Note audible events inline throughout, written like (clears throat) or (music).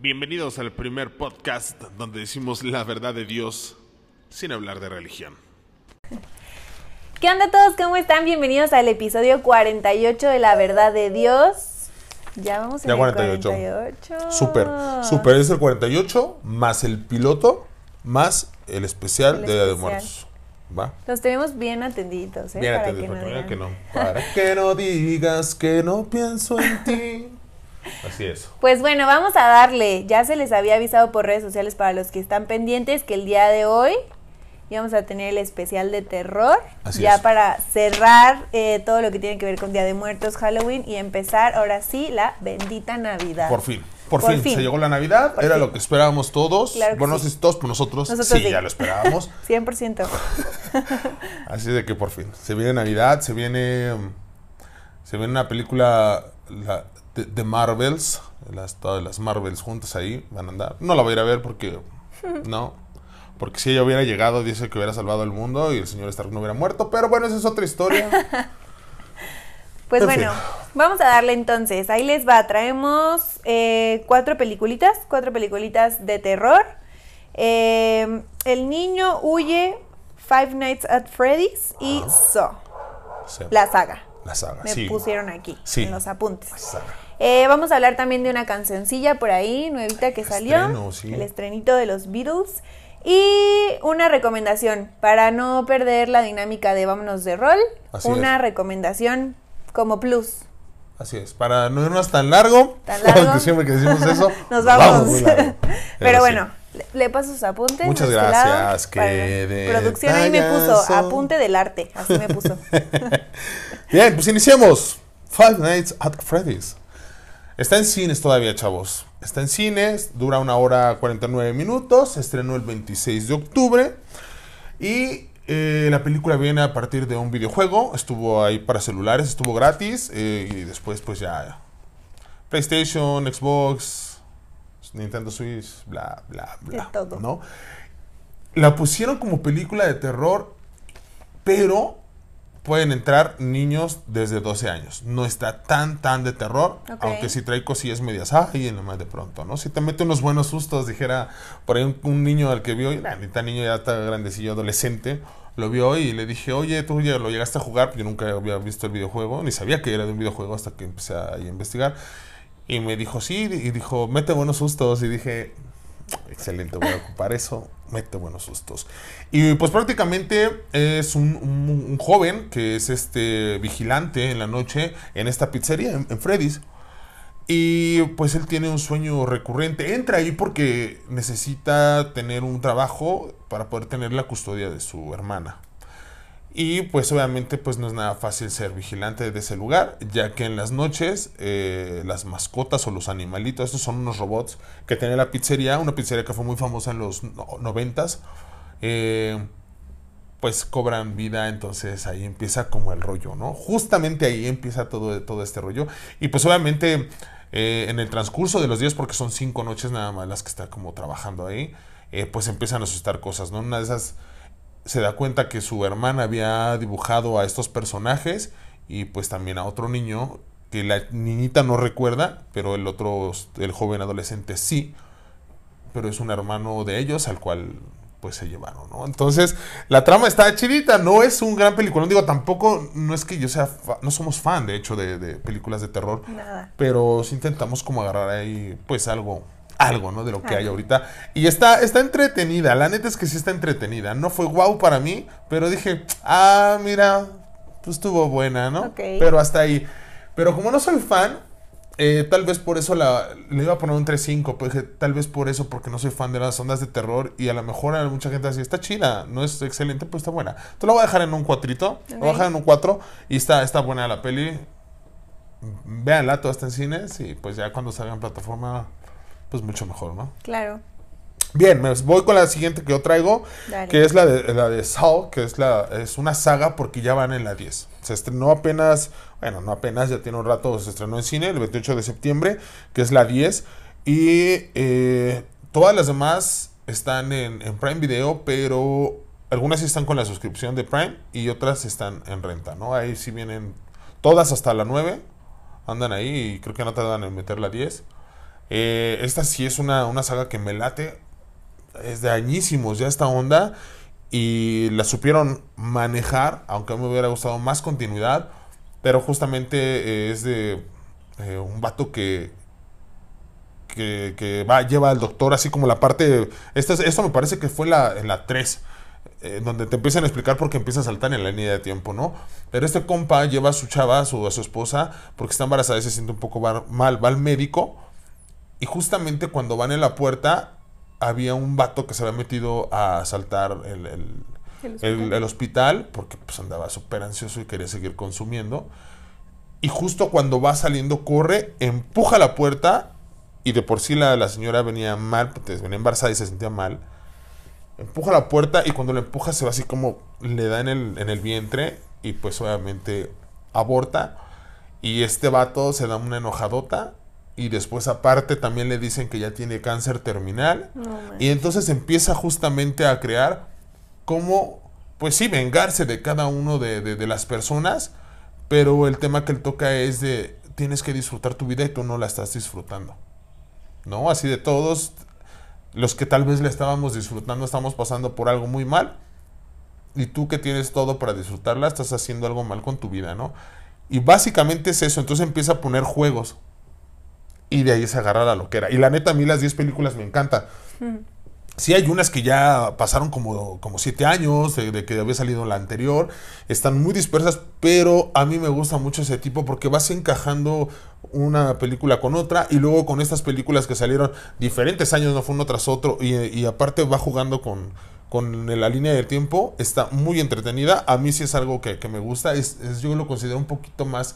Bienvenidos al primer podcast donde decimos la verdad de Dios sin hablar de religión. ¿Qué onda todos? ¿Cómo están? Bienvenidos al episodio 48 de La Verdad de Dios. Ya vamos en Ya el 48. 48. Súper, súper. Es el 48 más el piloto más el especial El de Día de. Muertos. ¿Va? Los tenemos bien atendiditos, ¿eh? Bien Para no digan. que no. Para que no digas que no pienso en ti. (laughs) Así es. Pues bueno, vamos a darle. Ya se les había avisado por redes sociales para los que están pendientes que el día de hoy íbamos a tener el especial de terror. Así ya es. para cerrar eh, todo lo que tiene que ver con Día de Muertos, Halloween y empezar ahora sí la bendita Navidad. Por fin. Por, Por fin. fin. se llegó la Navidad, Por era fin. lo que esperábamos todos. Claro que bueno, no sí. sé si todos, pero nosotros, Nosotros sí, sí. ya lo esperábamos. (laughs) 100%. (laughs) Así de que por fin. Se viene Navidad, se viene. Se viene una película la- de, de Marvels. Las, todas las Marvels juntas ahí van a andar. No la voy a ir a ver porque. (laughs) No. Porque si ella hubiera llegado, dice que hubiera salvado el mundo y el señor Stark no hubiera muerto. Pero bueno, esa es otra historia. (laughs) Pues En fin. bueno, vamos a darle entonces. Ahí les va. Traemos eh, cuatro peliculitas, cuatro peliculitas de terror. Eh, el niño huye, Five Nights at Freddy's y Saw, Sí, la saga. la saga. Me sí. pusieron aquí Sí. en los apuntes. La saga. Eh, vamos a hablar también de una cancioncilla por ahí, nuevita que salió. Estreno, sí. El estrenito de los Beatles. Y una recomendación para no perder la dinámica de vámonos de rol. Así una es. recomendación como plus. Así es. Para no irnos tan largo. Tan (laughs) largo. Siempre que decimos eso. (laughs) Nos vamos. (laughs) Pero bueno, le, le paso sus apuntes. Muchas este gracias, Producción ahí me puso apunte del arte. Así me puso. Bien, pues iniciemos. Five Nights at Freddy's. Está en cines todavía, chavos. Está en cines, dura una hora 49 minutos, se estrenó el 26 de octubre. Y eh, la película viene a partir de un videojuego. Estuvo ahí para celulares, estuvo gratis. eh, y después, pues ya. PlayStation, Xbox, Nintendo Switch, bla, bla, bla. Todo. ¿no? La pusieron como película de terror, pero pueden entrar niños desde 12 años. No está tan, tan de terror, aunque sí trae cosillas medias, ay, nomás de pronto, ¿no? Si te mete unos buenos sustos, dijera, por ahí un, un niño al que vio, y la neta niño ya está grandecillo, adolescente, lo vio y le dije, oye, tú ya lo llegaste a jugar, yo nunca había visto el videojuego, ni sabía que era de un videojuego hasta que empecé a, a investigar. Y me dijo, sí, y dijo, mete buenos sustos. Y dije, excelente, voy a ocupar eso, mete buenos sustos. Y pues prácticamente es un, joven que es este vigilante en la noche en esta pizzería, en, en Freddy's. Y pues él tiene un sueño recurrente. Entra ahí porque necesita tener un trabajo para poder tener la custodia de su hermana. Y pues obviamente pues no es nada fácil ser vigilante de ese lugar, ya que en las noches eh, las mascotas o los animalitos, estos son unos robots que tenía la pizzería, una pizzería que fue muy famosa en los no- noventas, eh, pues cobran vida, entonces ahí empieza como el rollo, ¿no? Justamente ahí empieza todo, todo este rollo. Y pues obviamente eh, en el transcurso de los días, porque son cinco noches nada más las que está como trabajando ahí, pues empiezan a asustar cosas, ¿no? Una de esas se da cuenta que su hermana había dibujado a estos personajes y pues también a otro niño que la niñita no recuerda, pero el otro, el joven adolescente sí, pero es un hermano de ellos al cual pues se llevaron, ¿no? Entonces, la trama está chidita, no es un gran película, digo, tampoco, no es que yo sea, no somos fan, de hecho, de, de películas de terror, Nada. pero sí intentamos como agarrar ahí, pues algo, algo, ¿no? De lo que hay ahorita. Y está, está entretenida, la neta es que sí está entretenida. No fue guau para mí, pero dije, ah, mira, pues estuvo buena, ¿no? Pero hasta ahí. Pero como no soy fan, eh, tal vez por eso la, le iba a poner un 3-5, pues dije, tal vez por eso, porque no soy fan de las ondas de terror y a lo mejor a mucha gente así, está chida, no es excelente, pero está buena. Entonces la voy a dejar en un cuatrito, la voy a dejar en un 4 y está, está buena la peli. Véanla, toda está en cines y pues ya cuando salga en plataforma, pues mucho mejor, ¿no? Claro. Bien, me voy con la siguiente que yo traigo, Dale. que es la de, la de Saw, que es, la, es una saga porque ya van en la 10. Se estrenó apenas, bueno, no apenas, ya tiene un rato, se estrenó en cine el 28 de septiembre, que es la 10. Y eh, todas las demás están en, en Prime Video, pero algunas sí están con la suscripción de Prime y otras están en renta, ¿no? Ahí sí vienen todas hasta la 9, andan ahí y creo que no tardan en meter la 10. Eh, esta sí es una, una saga que me late. Es de añísimos ya esta onda. Y la supieron manejar, aunque me hubiera gustado más continuidad. Pero justamente eh, es de eh, un vato que, que, que va, lleva al doctor, así como la parte. Esta, es- esto me parece que fue la, en la 3, eh, donde te empiezan a explicar por qué empieza a saltar en la línea de tiempo, ¿no? Pero este compa lleva a su chava, a su, a su esposa, porque está embarazada y se siente un poco mal, va al médico. Y justamente cuando van en la puerta, había un vato que se había metido a saltar el, el- El hospital. el hospital, porque pues andaba súper ansioso y quería seguir consumiendo. Y justo cuando va saliendo, corre, empuja la puerta. Y de por sí la, la señora venía mal, venía embarazada y se sentía mal. Empuja la puerta y cuando la empuja se va así como le da en el, en el vientre. Y pues obviamente aborta. Y este vato se da una enojadota. Y después aparte también le dicen que ya tiene cáncer terminal. No. Y entonces empieza justamente a crear cómo, pues sí, vengarse de cada uno de, de- de las personas, pero el tema que él toca es de tienes que disfrutar tu vida y tú no la estás disfrutando. ¿No? Así de todos los que tal vez la estábamos disfrutando estamos pasando por algo muy mal y tú que tienes todo para disfrutarla estás haciendo algo mal con tu vida, ¿no? Y básicamente es eso, entonces empieza a poner juegos y de ahí se agarra la loquera. Y la neta, a mí las 10 películas me encantan. Sí hay unas que ya pasaron como, como siete años de, de que había salido la anterior. Están muy dispersas, pero a mí me gusta mucho ese tipo porque vas encajando una película con otra y luego con estas películas que salieron diferentes años, no fue uno tras otro, y, y aparte va jugando con, con la línea del tiempo. Está muy entretenida. A mí sí es algo que, que me gusta. Es, es- yo lo considero un poquito más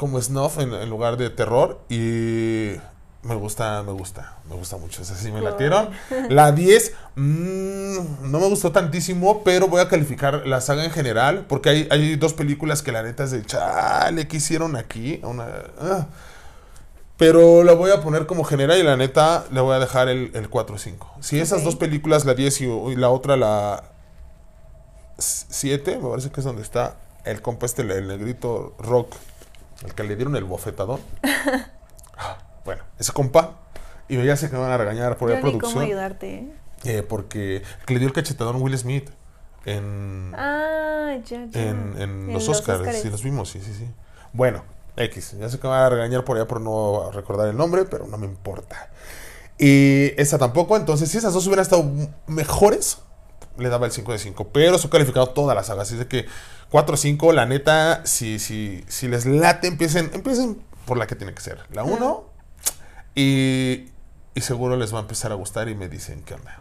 como snuff en, en lugar de terror y me gusta, me gusta, me gusta mucho. Esa sí me latieron. La 10 mm, no me gustó tantísimo, pero voy a calificar la saga en general porque hay, hay dos películas que la neta es de chale, ¿qué hicieron aquí? Una, ah. Pero la voy a poner como general y la neta le voy a dejar el, el 4 o 5. Si esas dos películas, la 10 y, y la otra, la 7, me parece que es donde está el compa este, el negrito rock, el que le dieron el bofetadón. (laughs) Ah, bueno, ese compa, y ya sé que me van a regañar por Yo la ni cómo producción, ayudarte. ¿eh? eh, porque le dio el cachetadón Will Smith en, Ah, ya, ya. en, en En los Oscars, sí, los vimos, sí, sí, sí. Bueno, X, ya sé que me van a regañar por allá por no recordar el nombre, pero no me importa. Y esa tampoco, entonces si esas dos hubieran estado mejores, le daba el 5 de 5, pero se ha calificado toda la saga, así de que 4 o 5, la neta, si, si, si les late, empiecen, empiecen por la que tiene que ser, la 1, y, y seguro les va a empezar a gustar y me dicen qué onda.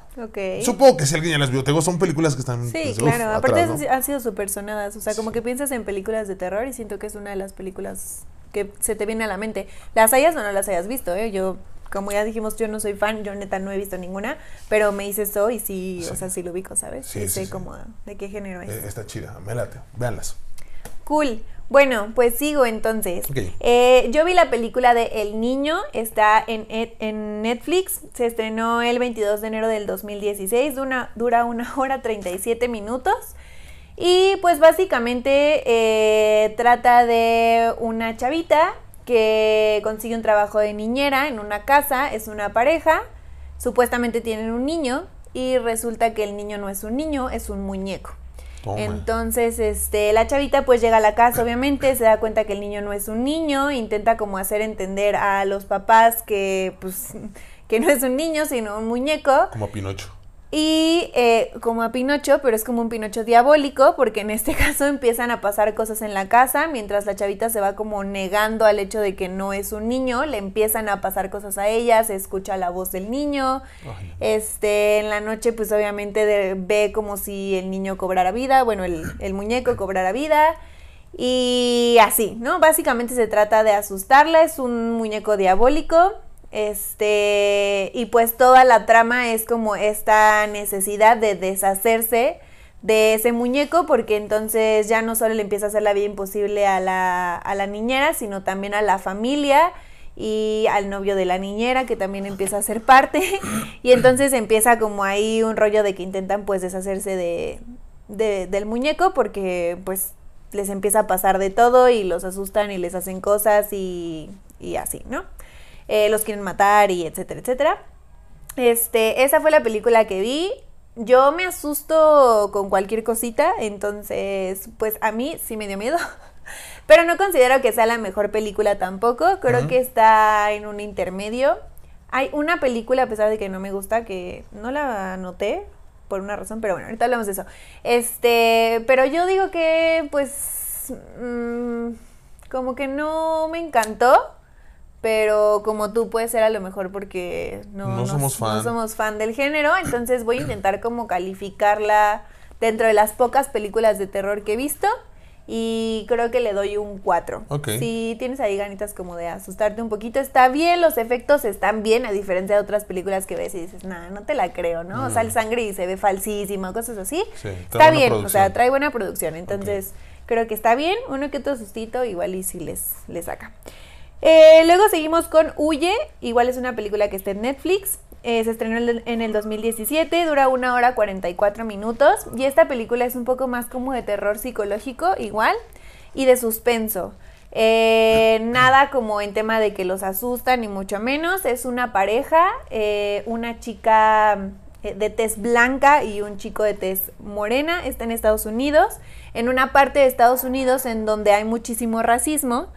Supongo que si alguien ya las vio, te digo, son películas que están... Sí, pues, uf, claro. Aparte atrás, ¿no? han sido súper sonadas. O sea, como que piensas en películas de terror y siento que es una de las películas que se te viene a la mente. Las hayas o no las hayas visto, ¿eh? Yo, como ya dijimos, yo no soy fan, yo neta no he visto ninguna, pero me hice eso y sí, o sea, sí lo ubico, ¿sabes? Sí, sí, sé como de qué género es. Eh, está chida, me late, véanlas. Cool. Bueno, pues sigo entonces. Ok. Eh, yo vi la película de El Niño, está en, en Netflix, se estrenó el 22 de enero del 2016, dura, dura una (laughs) hora 37 minutos. Y pues básicamente eh, trata de una chavita que consigue un trabajo de niñera en una casa, es una pareja, supuestamente tienen un niño y resulta que el niño no es un niño, es un muñeco. Toma. Entonces, este, la chavita pues llega a la casa, obviamente, se da cuenta que el niño no es un niño, intenta como hacer entender a los papás que pues que no es un niño, sino un muñeco. Como Pinocho. Y eh, como a Pinocho, pero es como un Pinocho diabólico, porque en este (laughs) caso empiezan a pasar cosas en la casa, mientras la chavita se va como negando al hecho de que no es un niño, le empiezan a pasar cosas a ella, se escucha la voz del niño, Ay. este, en la noche pues obviamente de- ve como si el niño cobrara vida, bueno, el, el muñeco cobrara vida. Y así, ¿no? Básicamente se trata de asustarla, es un muñeco diabólico. Este, y pues toda la trama es como esta necesidad de deshacerse de ese muñeco, porque entonces ya no solo le empieza a hacer la vida imposible a la, a la niñera, sino también a la familia y al novio de la niñera, que también empieza a ser parte. (laughs) Y entonces empieza como ahí un rollo de que intentan pues deshacerse de, de- del muñeco, porque pues les empieza a pasar de todo y los asustan y les hacen cosas y, y así, ¿no? Eh, los quieren matar y etcétera, etcétera. Este, esa fue la película que vi. Yo me asusto con cualquier cosita, entonces, pues a mí sí me dio miedo. (laughs) Pero no considero que sea la mejor película tampoco. Creo que está en un intermedio. Hay una película, a pesar de que no me gusta, que no la anoté por una razón, pero bueno, ahorita hablamos de eso. Este, pero yo digo que, pues, mm, como que no me encantó. Pero como tú puedes ser a lo mejor porque no, No somos fan. no somos fan del género, entonces voy a intentar como calificarla dentro de las pocas películas de terror que he visto y creo que le doy un 4. Ok. Si tienes ahí ganitas como de asustarte un poquito, está bien, los efectos están bien, a diferencia de otras películas que ves y dices, nah, no te la creo, ¿no? O sea, el sangre y se ve falsísimo, cosas así. Sí, trae está bien, o sea, trae buena producción, entonces creo que está bien, uno que otro sustito igual y si les, les saca. Eh, luego seguimos con Huye, igual es una película que está en Netflix. Eh, se estrenó en el- en el 2017, dura una hora 44 minutos y esta película es un poco más como de terror psicológico igual y de suspenso. Eh, (laughs) nada como en tema de que los asustan ni mucho menos, es una pareja, eh, una chica de tez blanca y un chico de tez morena, está en Estados Unidos, en una parte de Estados Unidos en donde hay muchísimo racismo.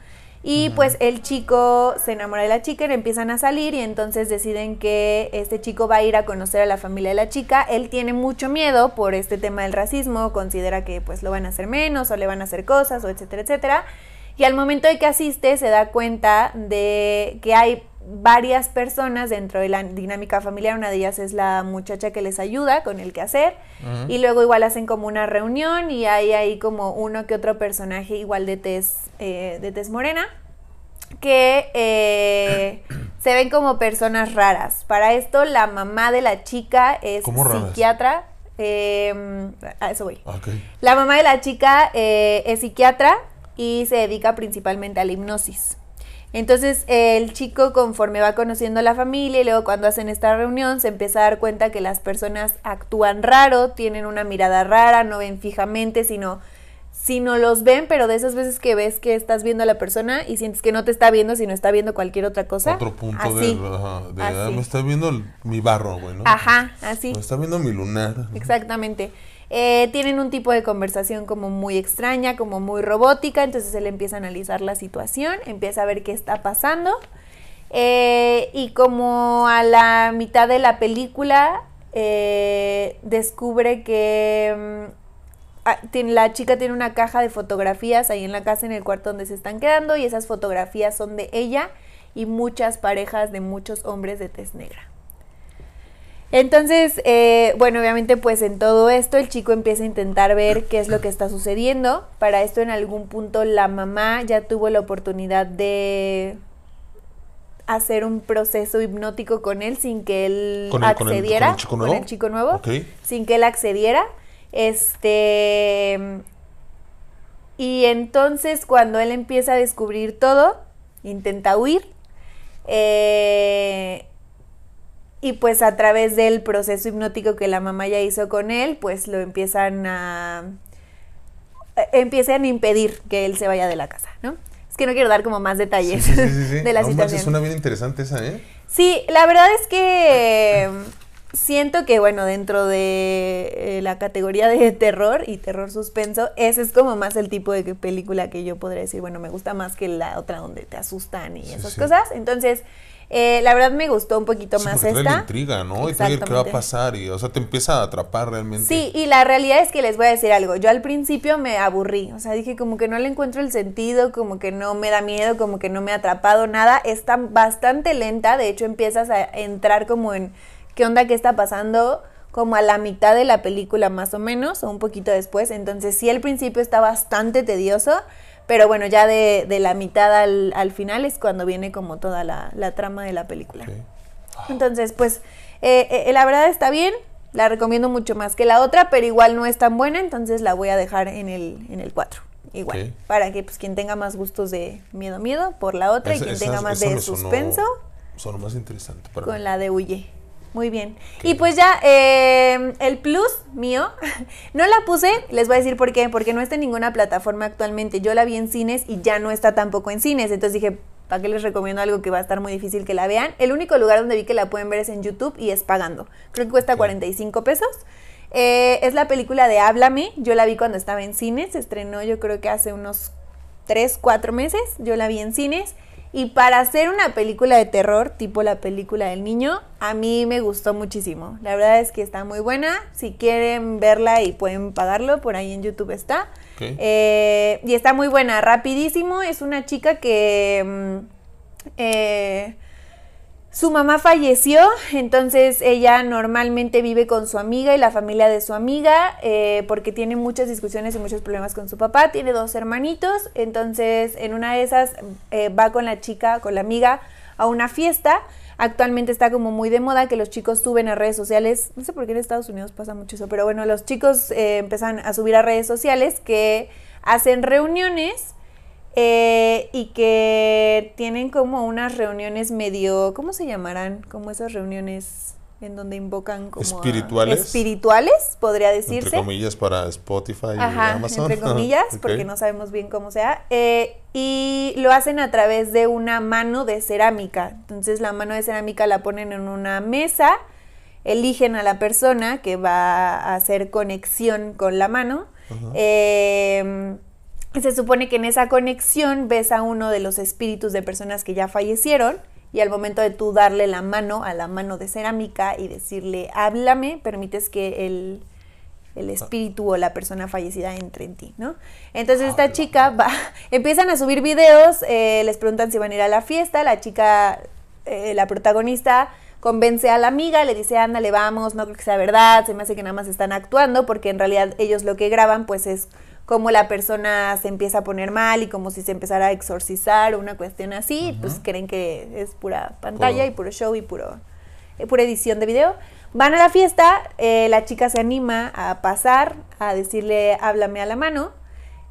Y pues el chico se enamora de la chica y le empiezan a salir y entonces deciden que este chico va a ir a conocer a la familia de la chica. Él tiene mucho miedo por este tema del racismo, considera que pues lo van a hacer menos o le van a hacer cosas o etcétera, etcétera. Y al momento de que asiste se da cuenta de que hay varias personas dentro de la dinámica familiar. Una de ellas es la muchacha que les ayuda con el quehacer. Y luego igual hacen como una reunión y hay ahí como uno que otro personaje igual de tez, eh, de tez morena que eh, se ven como personas raras. Para esto la mamá de la chica es psiquiatra. eh, a eso voy. Ok. La mamá de la chica eh, es psiquiatra y se dedica principalmente a la hipnosis. Entonces el chico conforme va conociendo a la familia y luego cuando hacen esta reunión se empieza a dar cuenta que las personas actúan raro, tienen una mirada rara, no ven fijamente, sino, sino los ven, pero de esas veces que ves que estás viendo a la persona y sientes que no te está viendo, sino está viendo cualquier otra cosa. Otro punto así, de, ajá, de, ah, me está viendo el- mi barro, güey, ¿no? Ajá, así. Me está viendo mi lunar. Exactamente. Eh, tienen un tipo de conversación como muy extraña, como muy robótica, entonces él empieza a analizar la situación, empieza a ver qué está pasando eh, y como a la mitad de la película eh, descubre que mm, la chica tiene una caja de fotografías ahí en la casa, en el cuarto donde se están quedando y esas fotografías son de ella y muchas parejas de muchos hombres de tez negra. Entonces, eh, bueno, obviamente pues en todo esto el chico empieza a intentar ver qué es lo que está sucediendo. Para esto en algún punto la mamá ya tuvo la oportunidad de hacer un proceso hipnótico con él sin que él ¿Con el- con el- accediera con el chico nuevo? chico nuevo, sin que él accediera. Este y entonces cuando él empieza a descubrir todo, intenta huir. eh, y pues a través del proceso hipnótico que la mamá ya hizo con él, pues lo empiezan a empiezan a impedir que él se vaya de la casa, ¿no? Es que no quiero dar como más detalles sí, sí, sí, sí. de la situación. manches, suena bien interesante esa, ¿eh? Sí, la verdad es que siento que, bueno, dentro de eh, la categoría de terror y terror suspenso, ese es como más el tipo de que- película que yo podría decir, bueno, me gusta más que la otra donde te asustan y Sí, esas sí. cosas. Entonces, eh, la verdad me gustó un poquito Sí, más la esta. intriga, ¿no? Y qué va a pasar y, o sea, te empieza a atrapar realmente. Sí, y la realidad es que les voy a decir algo. Yo al principio me aburrí, o sea, dije como que no le encuentro el sentido, como que no me da miedo, como que no me ha atrapado nada. Está bastante lenta, de hecho empiezas a entrar como en qué onda, qué está pasando, como a la mitad de la película más o menos, o un poquito después. Entonces sí, al principio está bastante tedioso, pero bueno, ya de, de la mitad al, al final es cuando viene como toda la, la trama de la película. Entonces, pues, eh, eh, la verdad está bien. La recomiendo mucho más que la otra, pero igual no es tan buena, entonces la voy a dejar en el, en el 4. Igual. Para que pues quien tenga más gustos de miedo, miedo, por la otra, Esa- y quien esa- tenga más de sonó- suspenso, Sonó más interesante para mí. con la de Huye. Muy bien. Y pues ya, eh, el plus mío, (laughs) no la puse, les voy a decir por qué, porque no está en ninguna plataforma actualmente. Yo la vi en cines y ya no está tampoco en cines. Entonces dije, ¿para qué les recomiendo algo que va a estar muy difícil que la vean? El único lugar donde vi que la pueden ver es en YouTube y es pagando. Creo que cuesta 45 pesos. Eh, es la película de Háblame. Yo la vi cuando estaba en cines. Se estrenó yo creo que hace unos 3, 4 meses. Yo la vi en cines. Y para hacer una película de terror, tipo la película del niño, a mí me gustó muchísimo. La verdad es que está muy buena. Si quieren verla y pueden pagarlo, por ahí en YouTube está. Eh, y está muy buena, rapidísimo. Es una chica que... mm, eh, su mamá falleció, entonces ella normalmente vive con su amiga y la familia de su amiga eh, porque tiene muchas discusiones y muchos problemas con su papá. Tiene dos hermanitos, entonces en una de esas eh, va con la chica, con la amiga, a una fiesta. Actualmente está como muy de moda que los chicos suben a redes sociales. No sé por qué en Estados Unidos pasa mucho eso, pero bueno, los chicos eh, empiezan a subir a redes sociales que hacen reuniones eh, y que tienen como unas reuniones medio, ¿cómo se llamarán? Como esas reuniones en donde invocan como a- Espirituales. espirituales, podría Entre decirse. comillas para Spotify y Ajá, Amazon. entre (laughs) comillas, (laughs) porque no sabemos bien cómo sea. Eh, y lo hacen a través de una mano de cerámica. Entonces la mano de cerámica la ponen en una mesa, eligen a la persona que va a hacer conexión con la mano. Eh, se supone que en esa conexión ves a uno de los espíritus de personas que ya fallecieron y al momento de tú darle la mano a la mano de cerámica y decirle háblame, permites que el, el espíritu o la persona fallecida entre en ti, ¿no? Entonces esta chica va, (laughs) empiezan a subir videos, eh, les preguntan si van a ir a la fiesta, la chica, eh, la protagonista convence a la amiga, le dice, ándale, vamos, no creo que sea verdad, se me hace que nada más están actuando, porque en realidad ellos lo que graban pues es como la persona se empieza a poner mal y como si se empezara a exorcizar o una cuestión así, pues creen que es pura pantalla Puro- y puro show y puro eh, pura edición de video. Van a la fiesta, eh, la chica se anima a pasar, a decirle háblame a la mano.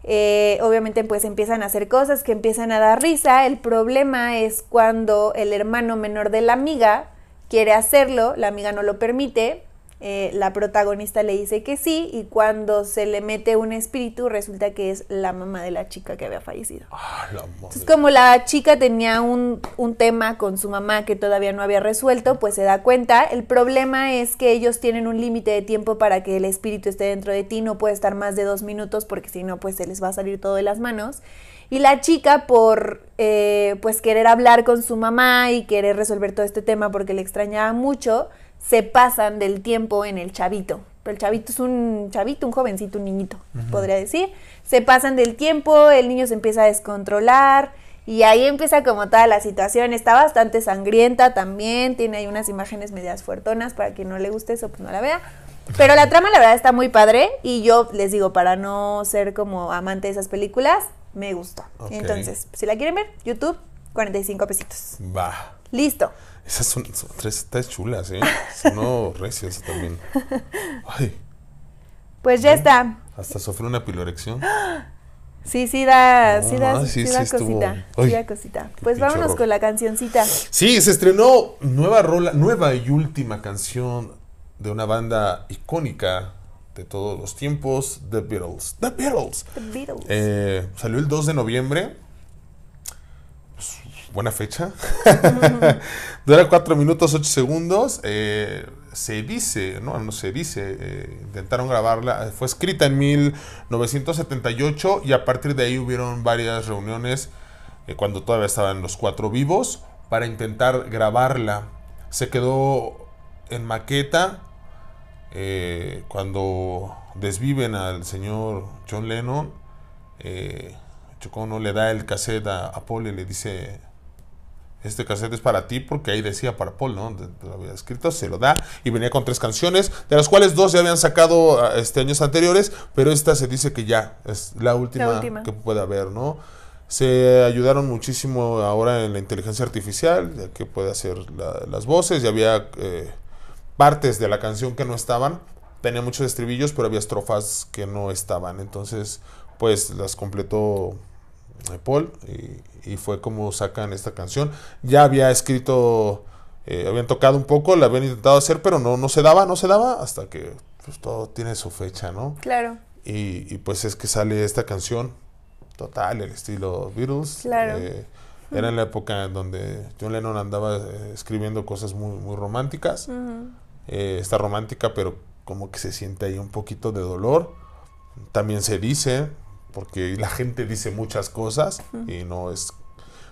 Eh, obviamente pues empiezan a hacer cosas que empiezan a dar risa. El problema es cuando el hermano menor de la amiga quiere hacerlo, la amiga no lo permite, eh, la protagonista le dice que sí y cuando se le mete un espíritu resulta que es la mamá de la chica que había fallecido. Ah, la madre. Entonces, como la chica tenía un, un tema con su mamá que todavía no había resuelto, pues se da cuenta. El problema es que ellos tienen un límite de tiempo para que el espíritu esté dentro de ti. No puede estar más de dos minutos porque si no, pues se les va a salir todo de las manos. Y la chica, por eh, pues querer hablar con su mamá y querer resolver todo este tema porque le extrañaba mucho, se pasan del tiempo en el chavito. Pero el chavito es un chavito, un jovencito, un niñito, podría decir. Se pasan del tiempo, el niño se empieza a descontrolar y ahí empieza como toda la situación. Está bastante sangrienta también, tiene ahí unas imágenes medias fuertonas para quien no le guste eso, pues no la vea. Pero la trama la verdad está muy padre y yo les digo, para no ser como amante de esas películas, me gustó. Entonces, si la quieren ver, YouTube, 45 pesitos. Va. Listo. Esas son, son tres, tres chulas, ¿eh? Son no (laughs) recias también. Ay, Pues ya está. hasta sufrí una pilorección. (gasps) Sí, sí da, No, sí da, ah, sí, sí, da sí cosita. Ay, da cosita. Pues vámonos horror. con la cancioncita. Sí, se estrenó nueva rola, nueva y última canción de una banda icónica de todos los tiempos, The Beatles. The Beatles. The Beatles. Eh, salió el 2 de noviembre. Buena fecha. (laughs) Dura 4 minutos 8 segundos. Eh, se dice, no, no se dice, eh, intentaron grabarla. eh, Fue escrita en 1978 y a partir de ahí hubieron varias reuniones cuando todavía estaban los cuatro vivos para intentar grabarla. Se quedó en maqueta cuando desviven al señor John Lennon. Eh, Yoko Ono le da el cassette a, a Paul y le dice este cassette es para ti porque ahí decía para Paul, ¿no? Lo había escrito, se lo da y venía con tres canciones, de las cuales dos ya habían sacado ah, este años anteriores, pero esta se dice que ya es la última, La última. que puede haber, ¿no? Se ayudaron muchísimo ahora en la inteligencia artificial, ya que puede hacer la- las voces, y había eh, partes de la canción que no estaban, tenía muchos estribillos, pero había estrofas que no estaban, entonces pues las completó Paul y, y fue como sacan esta canción. Ya había escrito, eh, habían tocado un poco, la habían intentado hacer, pero no, no se daba, no se daba hasta que pues, todo tiene su fecha, ¿no? Claro. Y, y, pues es que sale esta canción, total, el estilo Beatles. Claro. eh, Era en la época en donde John Lennon andaba eh, escribiendo cosas muy, muy románticas. Está romántica, pero como que se siente ahí un poquito de dolor. También se dice, porque la gente dice muchas cosas y no es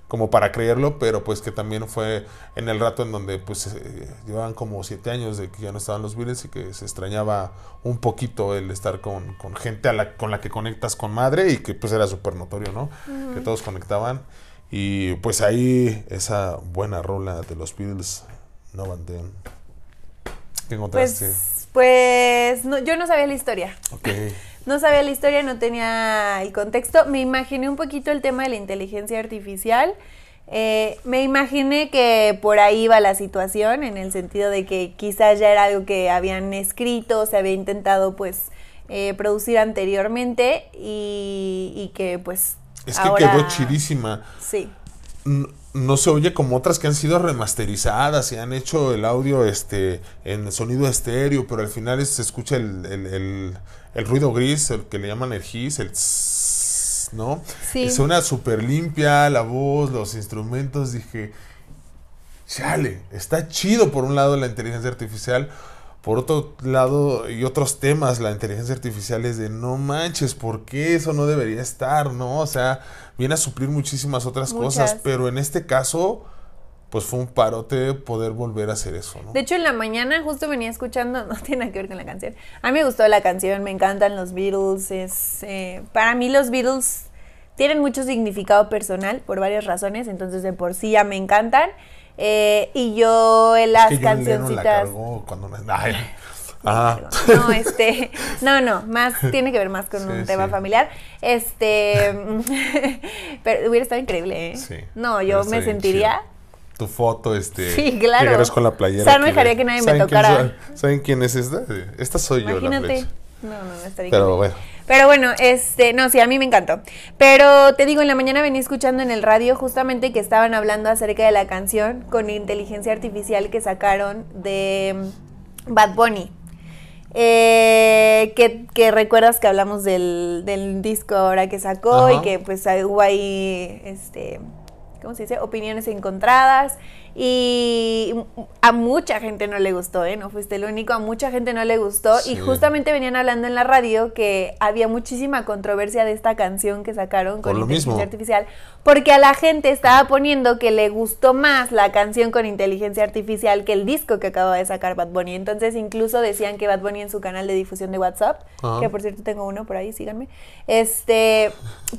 como para creerlo, pero pues que también fue en el rato en donde pues eh, llevaban como siete años de que ya no estaban los Beatles y que se extrañaba un poquito el estar con, con gente a la, con la que conectas con madre y que pues era súper notorio, ¿no? Que todos conectaban y pues ahí esa buena rola de los Beatles, No Van Them. ¿Qué encontraste? Pues, pues no, yo no sabía la historia. ok. (laughs) No sabía la historia, no tenía el contexto. Me imaginé un poquito el tema de la inteligencia artificial. Eh, me imaginé que por ahí iba la situación, en el sentido de que quizás ya era algo que habían escrito, se había intentado pues eh, producir anteriormente y, y que pues... Es que ahora- quedó chidísima. Sí. no se oye como otras que han sido remasterizadas y han hecho el audio este en sonido estéreo, pero al final es- se escucha el, el- el- el ruido gris, el que le llaman el hiss, el tss, ¿no? Sí. Y Suena súper limpia la voz, los instrumentos, dije, chale, está chido por un lado la inteligencia artificial, por otro lado y otros temas, la inteligencia artificial es de no manches, ¿por qué eso no debería estar, no? O sea, viene a suplir muchísimas otras cosas, pero en este caso, pues fue un parote poder volver a hacer eso, ¿no? De hecho, en la mañana justo venía escuchando, (laughs) no tiene nada que ver con la canción. A mí me gustó la canción, me encantan los Beatles. Es, eh, para mí los Beatles tienen mucho significado personal por varias razones, entonces de por sí ya me encantan. Eh, y yo en las que Lennon la cancioncitas... cargó cuando... Ay, (laughs) Ajá. No, este, no, no, más (laughs) tiene que ver más con Sí, un tema sí. familiar. Este, pero hubiera estado increíble, ¿eh? Sí, No, yo me sentiría chido. Tu foto, este. Sí, claro. Llegaras con la playera. O sea, no dejaría de- que nadie me ¿saben quién tocara. ¿Saben quién es esta? Esta soy yo, la. No, no, no estaría Pero bueno. Pero bueno, este, no, sí, a mí me encantó. Pero te digo, en la mañana venía escuchando en el radio justamente que estaban hablando acerca de la canción con inteligencia artificial que sacaron de mm, Bad Bunny. Eh, que, que recuerdas que hablamos del, del disco ahora que sacó Ajá. y que pues hubo ahí, este, ¿cómo se dice? Opiniones encontradas. Y a mucha gente no le gustó, ¿eh? No fuiste el único, a mucha gente no le gustó. Sí. Y justamente venían hablando en la radio que había muchísima controversia de esta canción que sacaron Por con lo inteligencia mismo. artificial. Porque a la gente estaba poniendo que le gustó más la canción con inteligencia artificial que el disco que acaba de sacar Bad Bunny. Entonces incluso decían que Bad Bunny en su canal de difusión de WhatsApp, Ajá. que por cierto tengo uno por ahí, síganme, este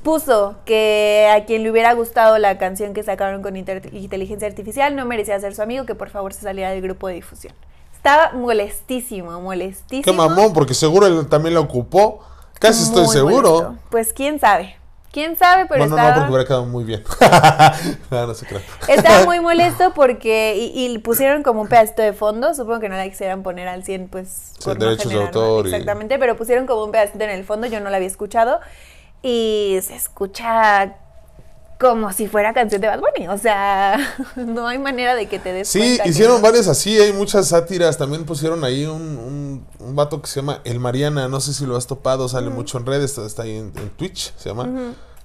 puso que a quien le hubiera gustado la canción que sacaron con inteligencia artificial no merecía ser su amigo, que por favor se saliera del grupo de difusión. Estaba molestísimo, molestísimo. Qué mamón, porque seguro él también la ocupó. Casi estoy Muy seguro. molesto. Pues quién sabe. Quién sabe, pero bueno, no, estaba, porque hubiera quedado muy bien. (laughs) no, no se estaba muy (laughs) molesto porque y, y pusieron como un pedacito de fondo. Supongo que no la quisieran poner al 100, pues. Sí, por no derechos de generar mal. autor y- Exactamente, pero pusieron como un pedacito en el fondo. Yo no la había escuchado. Y se escucha como si fuera canción de Bad Bunny. O sea, (laughs) no hay manera de que te des Sí, cuenta que hicieron no. varias así, hay muchas sátiras. También pusieron ahí un, un, un vato que se llama El Mariana, no sé si lo has topado, sale mucho en redes, está, está ahí en, en Twitch, se llama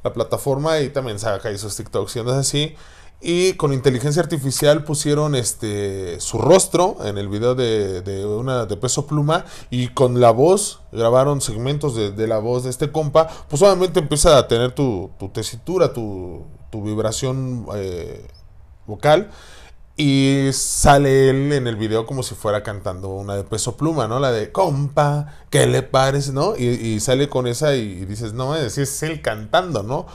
la plataforma, y también saca ahí sus TikToks y andas así. Y con inteligencia artificial pusieron este su rostro en el video de, de una de peso pluma y con la voz grabaron segmentos de, de la voz de este compa. Pues obviamente empieza a tener tu, tu tesitura, tu, tu vibración eh, vocal. Y sale él en el video como si fuera cantando una de peso pluma, ¿no? La de compa, ¿qué le parece, no? Y, sale con esa y, y dices, no, es, es él cantando, ¿no?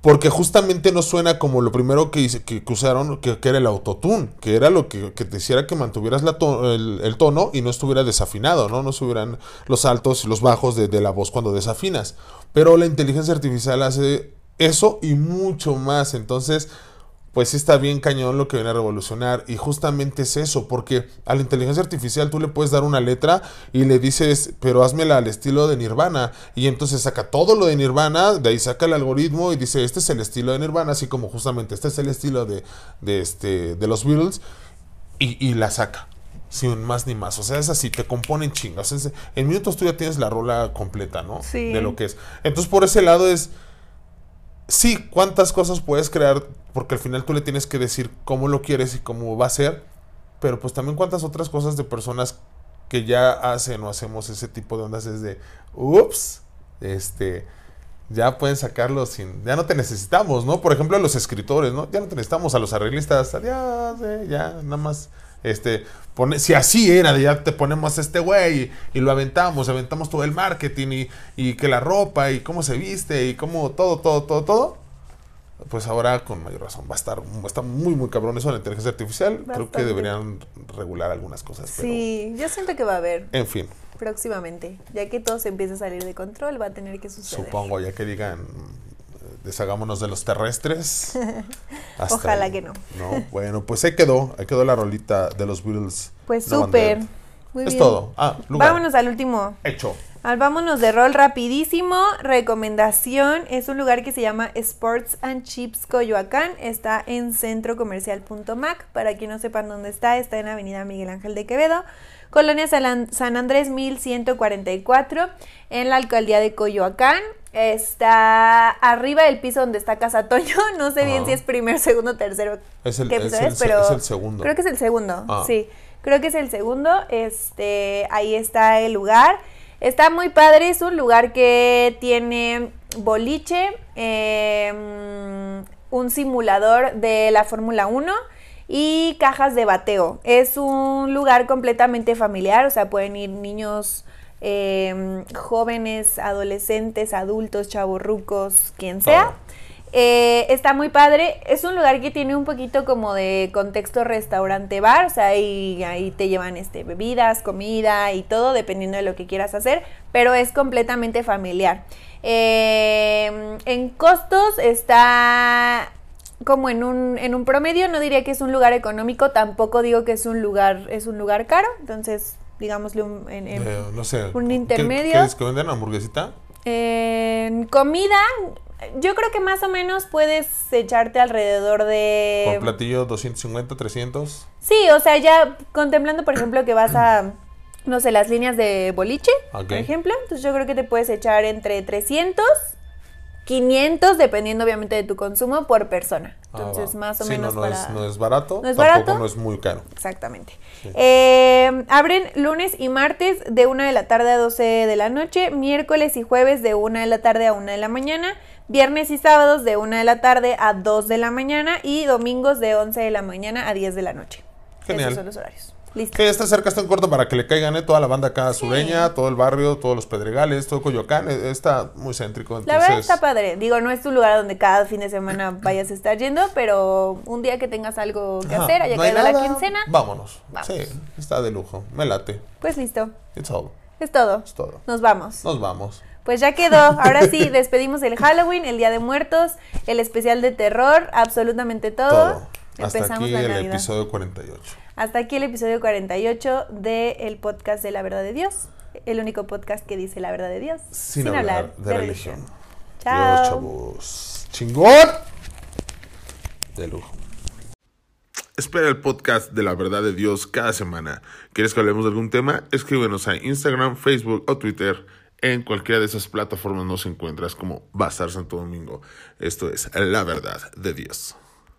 Porque justamente no suena como lo primero que, que, usaron, que, era el autotune, que era lo que, te hiciera que mantuvieras el, tono y no estuviera desafinado, ¿no? No subieran los altos y los bajos de la voz cuando desafinas. Pero la inteligencia artificial hace eso y mucho más. Entonces, pues sí está bien cañón lo que viene a revolucionar. Y justamente es eso, porque a la inteligencia artificial tú le puedes dar una letra y le dices, pero házmela al estilo de Nirvana. Y entonces saca todo lo de Nirvana, de ahí saca el algoritmo y dice, este es el estilo de Nirvana, así como justamente este es el estilo de, de, este, de los Beatles. Y, y la saca. Sin más ni más. O sea, es así, te componen chingas. En minutos tú ya tienes la rola completa, ¿no? Sí. De lo que es. Entonces, por ese lado es sí, cuántas cosas puedes crear, porque al final tú le tienes que decir cómo lo quieres y cómo va a ser, pero pues también cuántas otras cosas de personas que ya hacen o hacemos ese tipo de ondas es de, ups, este, ya pueden sacarlo sin, ya no te necesitamos, ¿no? Por ejemplo, a los escritores, ¿no? Ya no te necesitamos a los arreglistas, adiós, eh, ya, nada más, este, pone, si así era, ya te ponemos a este güey y, y lo aventamos, aventamos todo el marketing y, y que la ropa y cómo se viste y cómo todo, todo, todo, todo. Pues ahora con mayor razón va a estar, va a estar muy, muy cabrón eso la inteligencia artificial. Creo que Bastante. deberían regular algunas cosas. Pero, Sí, yo siento que va a haber en fin, próximamente. Ya que todo se empieza a salir de control, va a tener que suceder. supongo ya que digan deshagámonos de los terrestres. (laughs) hasta Ojalá ahí. que no. No, bueno, pues ahí quedó, ahí quedó la rolita de los Beatles. Pues No súper. Muy Es bien. todo. Ah, lugar. Vámonos al último. Hecho. Al vámonos de rol rapidísimo. Recomendación. Es un lugar que se llama Sports and Chips Coyoacán. Está en centrocomercial.mac. Para quien no sepan dónde está, está en Avenida Miguel Ángel de Quevedo. Colonia San Andrés 1144. En la alcaldía de Coyoacán. Está arriba del piso donde está Casa Toño. (laughs) No sé bien Ajá. si es primer, segundo, tercero. Es el- es el es, pero es el segundo. Creo que es el segundo. Ah. Sí. Creo que es el segundo. Este, ahí está el lugar. Está muy padre, es un lugar que tiene boliche, mm, un simulador de la Fórmula 1 y cajas de bateo. Es un lugar completamente familiar, o sea, pueden ir niños, eh, jóvenes, adolescentes, adultos, chavorrucos, quien sea. Eh, está muy padre. Es un lugar que tiene un poquito como de contexto restaurante-bar. O sea, ahí, ahí te llevan este, bebidas, comida y todo, dependiendo de lo que quieras hacer. Pero es completamente familiar. Eh, en costos está como en un, en un promedio. No diría que es un lugar económico. Tampoco digo que es un lugar, es un lugar caro. Entonces, digámosle un, en- en- Eh, no sé. un ¿qué- intermedio. ¿Qué es que venden hamburguesita? Comida, yo creo que más o menos puedes echarte alrededor de... Por platillo 250, 300. Sí, o sea, ya contemplando, por ejemplo, que vas a, no sé, las líneas de boliche, por ejemplo, entonces yo creo que te puedes echar entre 300, 500, dependiendo obviamente de tu consumo por persona. Entonces, Ah, va. más o Sí, menos no, no para... es, no es barato. ¿No es tampoco barato? no es muy caro. Exactamente. Eh, abren lunes y martes de 1 de la tarde a 12 de la noche, miércoles y jueves de 1 de la tarde a 1 de la mañana, viernes y sábados de 1 de la tarde a 2 de la mañana y domingos de 11 de la mañana a 10 de la noche. Genial. Esos son los horarios. Listo. Que está cerca, está en corto para que le caigan eh, toda la banda acá sureña, todo el barrio, todos los pedregales, todo Coyoacán. eh, Está muy céntrico. La verdad está padre. Digo, no es tu lugar donde cada fin de semana (clears throat) vayas a estar yendo, pero un día que tengas algo que ajá, hacer, haya no caído la quincena, Vámonos. Vamos. Sí, está de lujo. Me late. pues listo. It's all. Es todo. Es todo. Nos vamos. Nos vamos. Pues ya quedó. Ahora sí, despedimos el Halloween, el Día de Muertos, el especial de terror, absolutamente todo. Todo. Hasta Empezamos aquí la el Navidad. episodio 48. Hasta aquí el episodio 48 del podcast de la verdad de Dios. El único podcast que dice la verdad de Dios. Sin, hablar, de, religión. Chao. Dios, chavos. ¡Chingón! De lujo. Espera el podcast de la verdad de Dios cada semana. ¿Quieres que hablemos de algún tema? Escríbenos a Instagram, Facebook o Twitter. En cualquiera de esas plataformas nos encuentras como Bazar Santo Domingo. Esto es la verdad de Dios.